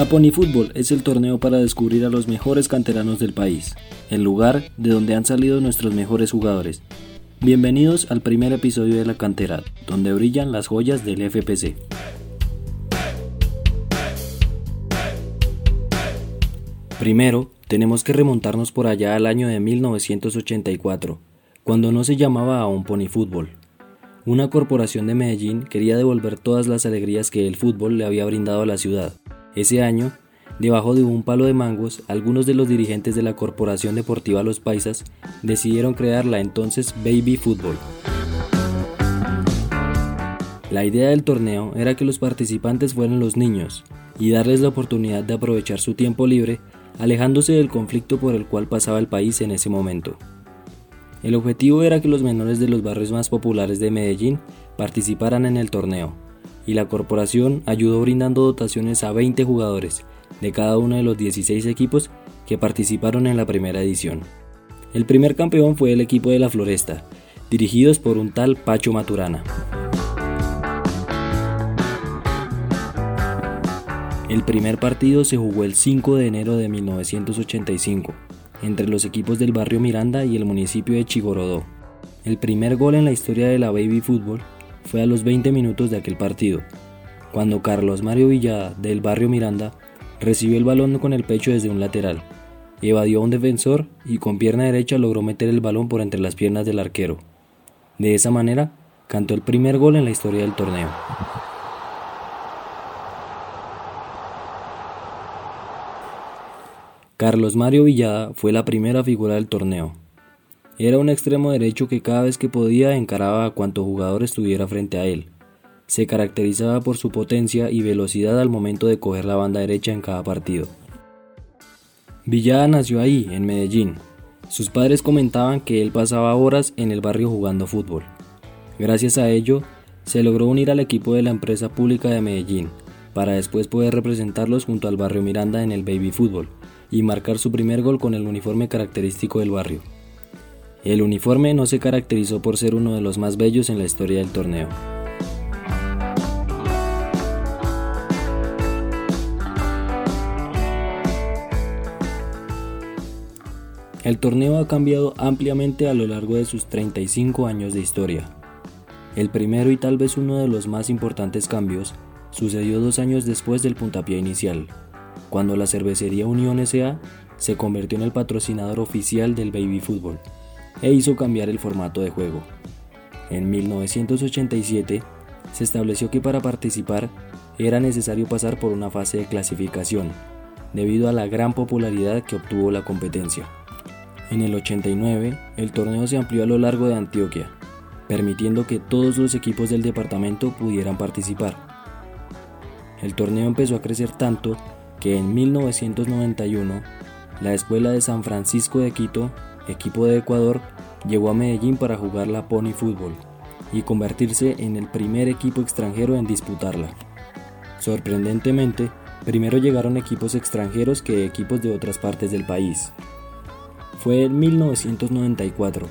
La Pony Fútbol es el torneo para descubrir a los mejores canteranos del país, el lugar de donde han salido nuestros mejores jugadores. Bienvenidos al primer episodio de La Cantera, donde brillan las joyas del FPC. Primero, tenemos que remontarnos por allá al año de 1984, cuando no se llamaba aún Pony Fútbol. Una corporación de Medellín quería devolver todas las alegrías que el fútbol le había brindado a la ciudad. Ese año, debajo de un palo de mangos, algunos de los dirigentes de la Corporación Deportiva Los Paisas decidieron crear la entonces Baby Fútbol. La idea del torneo era que los participantes fueran los niños y darles la oportunidad de aprovechar su tiempo libre alejándose del conflicto por el cual pasaba el país en ese momento. El objetivo era que los menores de los barrios más populares de Medellín participaran en el torneo, y la corporación ayudó brindando dotaciones a 20 jugadores de cada uno de los 16 equipos que participaron en la primera edición. El primer campeón fue el equipo de la Floresta, dirigidos por un tal Pacho Maturana. El primer partido se jugó el 5 de enero de 1985 entre los equipos del barrio Miranda y el municipio de Chigorodó. El primer gol en la historia de la Baby Fútbol fue a los 20 minutos de aquel partido, cuando Carlos Mario Villada del barrio Miranda recibió el balón con el pecho desde un lateral, evadió a un defensor y con pierna derecha logró meter el balón por entre las piernas del arquero. De esa manera, cantó el primer gol en la historia del torneo. Carlos Mario Villada fue la primera figura del torneo. Era un extremo derecho que cada vez que podía encaraba a cuanto jugador estuviera frente a él. Se caracterizaba por su potencia y velocidad al momento de coger la banda derecha en cada partido. Villada nació ahí, en Medellín. Sus padres comentaban que él pasaba horas en el barrio jugando fútbol. Gracias a ello, se logró unir al equipo de la empresa pública de Medellín, para después poder representarlos junto al barrio Miranda en el baby fútbol y marcar su primer gol con el uniforme característico del barrio. El uniforme no se caracterizó por ser uno de los más bellos en la historia del torneo. El torneo ha cambiado ampliamente a lo largo de sus 35 años de historia. El primero y tal vez uno de los más importantes cambios sucedió dos años después del puntapié inicial, cuando la cervecería Unión S.A. se convirtió en el patrocinador oficial del baby fútbol e hizo cambiar el formato de juego. En 1987 se estableció que para participar era necesario pasar por una fase de clasificación, debido a la gran popularidad que obtuvo la competencia. En el 89, el torneo se amplió a lo largo de Antioquia, permitiendo que todos los equipos del departamento pudieran participar. El torneo empezó a crecer tanto que en 1991 la Escuela de San Francisco de Quito, equipo de Ecuador, llegó a Medellín para jugar la Pony Fútbol y convertirse en el primer equipo extranjero en disputarla. Sorprendentemente, primero llegaron equipos extranjeros que equipos de otras partes del país. Fue en 1994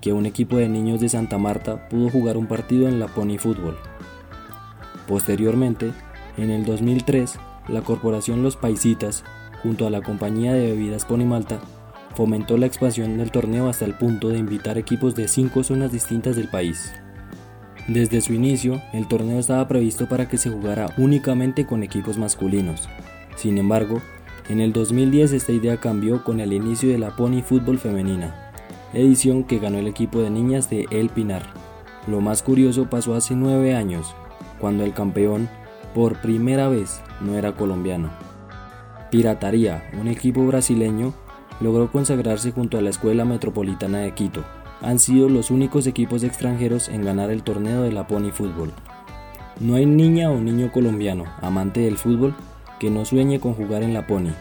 que un equipo de niños de Santa Marta pudo jugar un partido en la Pony Fútbol. Posteriormente, en el 2003, la corporación Los Paisitas, junto a la compañía de bebidas Ponimalta, fomentó la expansión del torneo hasta el punto de invitar equipos de cinco zonas distintas del país. Desde su inicio, el torneo estaba previsto para que se jugara únicamente con equipos masculinos. Sin embargo, en el 2010 esta idea cambió con el inicio de la Pony Fútbol Femenina, edición que ganó el equipo de niñas de El Pinar. Lo más curioso pasó hace nueve años, cuando el campeón por primera vez no era colombiano. Pirataría, un equipo brasileño, logró consagrarse junto a la Escuela Metropolitana de Quito. Han sido los únicos equipos extranjeros en ganar el torneo de la Pony Fútbol. No hay niña o niño colombiano, amante del fútbol, que no sueñe con jugar en la Pony,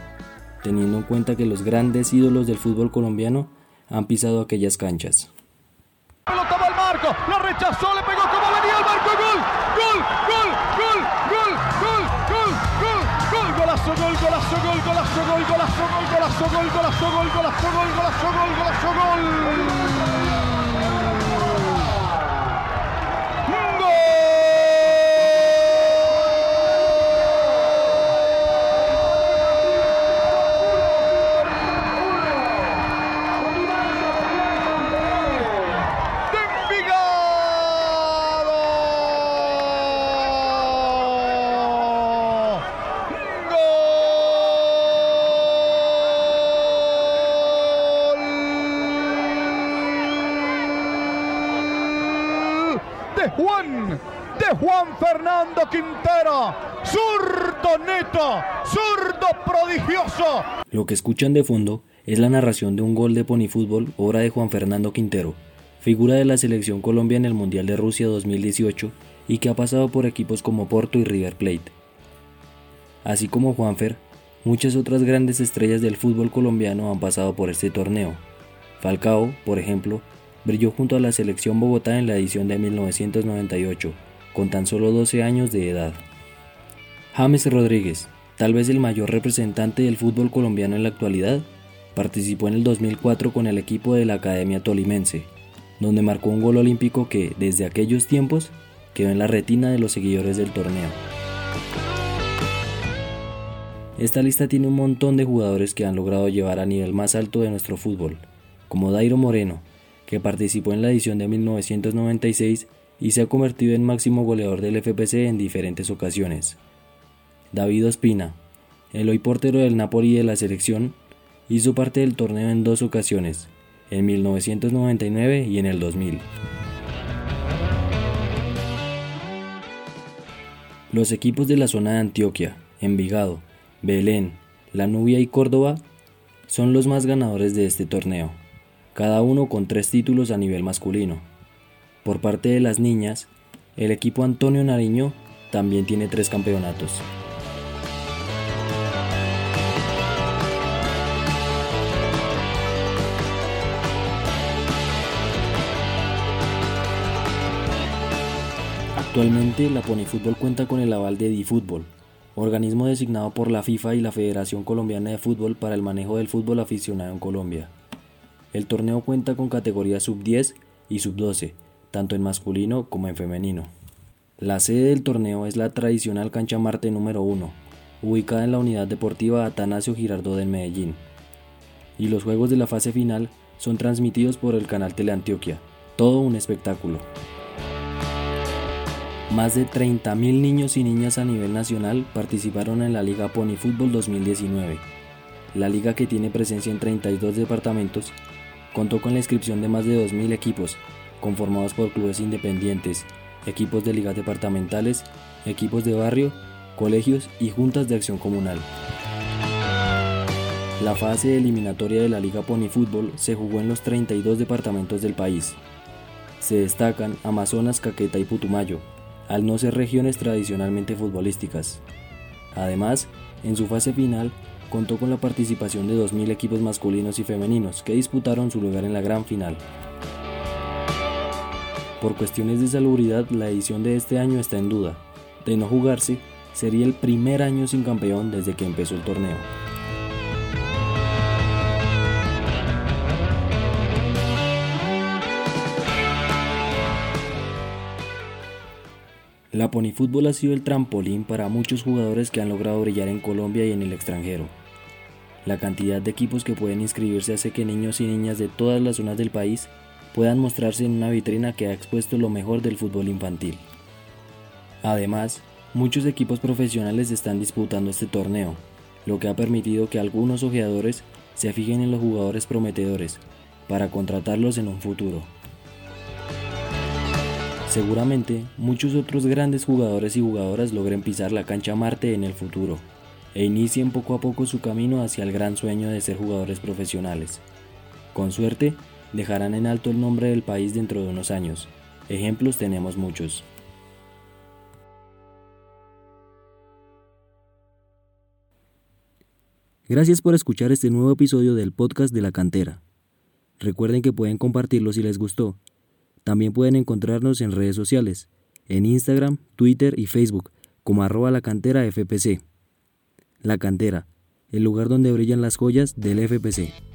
teniendo en cuenta que los grandes ídolos del fútbol colombiano han pisado aquellas canchas. lo rechazó, le pegó como golazo, gol, golazo, gol, golazo, gol, golazo, gol, golazo, gol, golazo, gol, golazo, gol, golazo, gol. De Juan, de Juan Fernando Quintero, zurdo neto, zurdo prodigioso. Lo que escuchan de fondo es la narración de un gol de Pony Fútbol, obra de Juan Fernando Quintero, figura de la selección Colombia en el Mundial de Rusia 2018 y que ha pasado por equipos como Porto y River Plate. Así como Juanfer, muchas otras grandes estrellas del fútbol colombiano han pasado por este torneo. Falcao, por ejemplo, brilló junto a la selección Bogotá en la edición de 1998, con tan solo 12 años de edad. James Rodríguez, tal vez el mayor representante del fútbol colombiano en la actualidad, participó en el 2004 con el equipo de la Academia Tolimense, donde marcó un gol olímpico que, desde aquellos tiempos, quedó en la retina de los seguidores del torneo. Esta lista tiene un montón de jugadores que han logrado llevar a nivel más alto de nuestro fútbol, como Dairo Moreno, que participó en la edición de 1996 y se ha convertido en máximo goleador del FPC en diferentes ocasiones. David Ospina, el hoy portero del Napoli de la selección, hizo parte del torneo en dos ocasiones, en 1999 y en el 2000. Los equipos de la zona de Antioquia, Envigado, Belén, La Nubia y Córdoba son los más ganadores de este torneo cada uno con tres títulos a nivel masculino. Por parte de las niñas, el equipo Antonio Nariño también tiene tres campeonatos. Actualmente la Fútbol cuenta con el aval de DiFútbol, organismo designado por la FIFA y la Federación Colombiana de Fútbol para el manejo del fútbol aficionado en Colombia. El torneo cuenta con categorías sub-10 y sub-12, tanto en masculino como en femenino. La sede del torneo es la tradicional cancha Marte número 1, ubicada en la unidad deportiva Atanasio Girardot en Medellín. Y los juegos de la fase final son transmitidos por el canal Teleantioquia, todo un espectáculo. Más de 30.000 niños y niñas a nivel nacional participaron en la Liga Pony Fútbol 2019, la liga que tiene presencia en 32 departamentos Contó con la inscripción de más de 2.000 equipos, conformados por clubes independientes, equipos de ligas departamentales, equipos de barrio, colegios y juntas de acción comunal. La fase eliminatoria de la Liga Pony Fútbol se jugó en los 32 departamentos del país. Se destacan Amazonas, Caqueta y Putumayo, al no ser regiones tradicionalmente futbolísticas. Además, en su fase final contó con la participación de 2.000 equipos masculinos y femeninos que disputaron su lugar en la gran final. Por cuestiones de salubridad, la edición de este año está en duda. De no jugarse, sería el primer año sin campeón desde que empezó el torneo. La Pony Fútbol ha sido el trampolín para muchos jugadores que han logrado brillar en Colombia y en el extranjero. La cantidad de equipos que pueden inscribirse hace que niños y niñas de todas las zonas del país puedan mostrarse en una vitrina que ha expuesto lo mejor del fútbol infantil. Además, muchos equipos profesionales están disputando este torneo, lo que ha permitido que algunos ojeadores se fijen en los jugadores prometedores para contratarlos en un futuro. Seguramente muchos otros grandes jugadores y jugadoras logren pisar la cancha Marte en el futuro e inicien poco a poco su camino hacia el gran sueño de ser jugadores profesionales. Con suerte, dejarán en alto el nombre del país dentro de unos años. Ejemplos tenemos muchos. Gracias por escuchar este nuevo episodio del podcast de la cantera. Recuerden que pueden compartirlo si les gustó. También pueden encontrarnos en redes sociales, en Instagram, Twitter y Facebook, como arroba la cantera FPC. La cantera, el lugar donde brillan las joyas del FPC.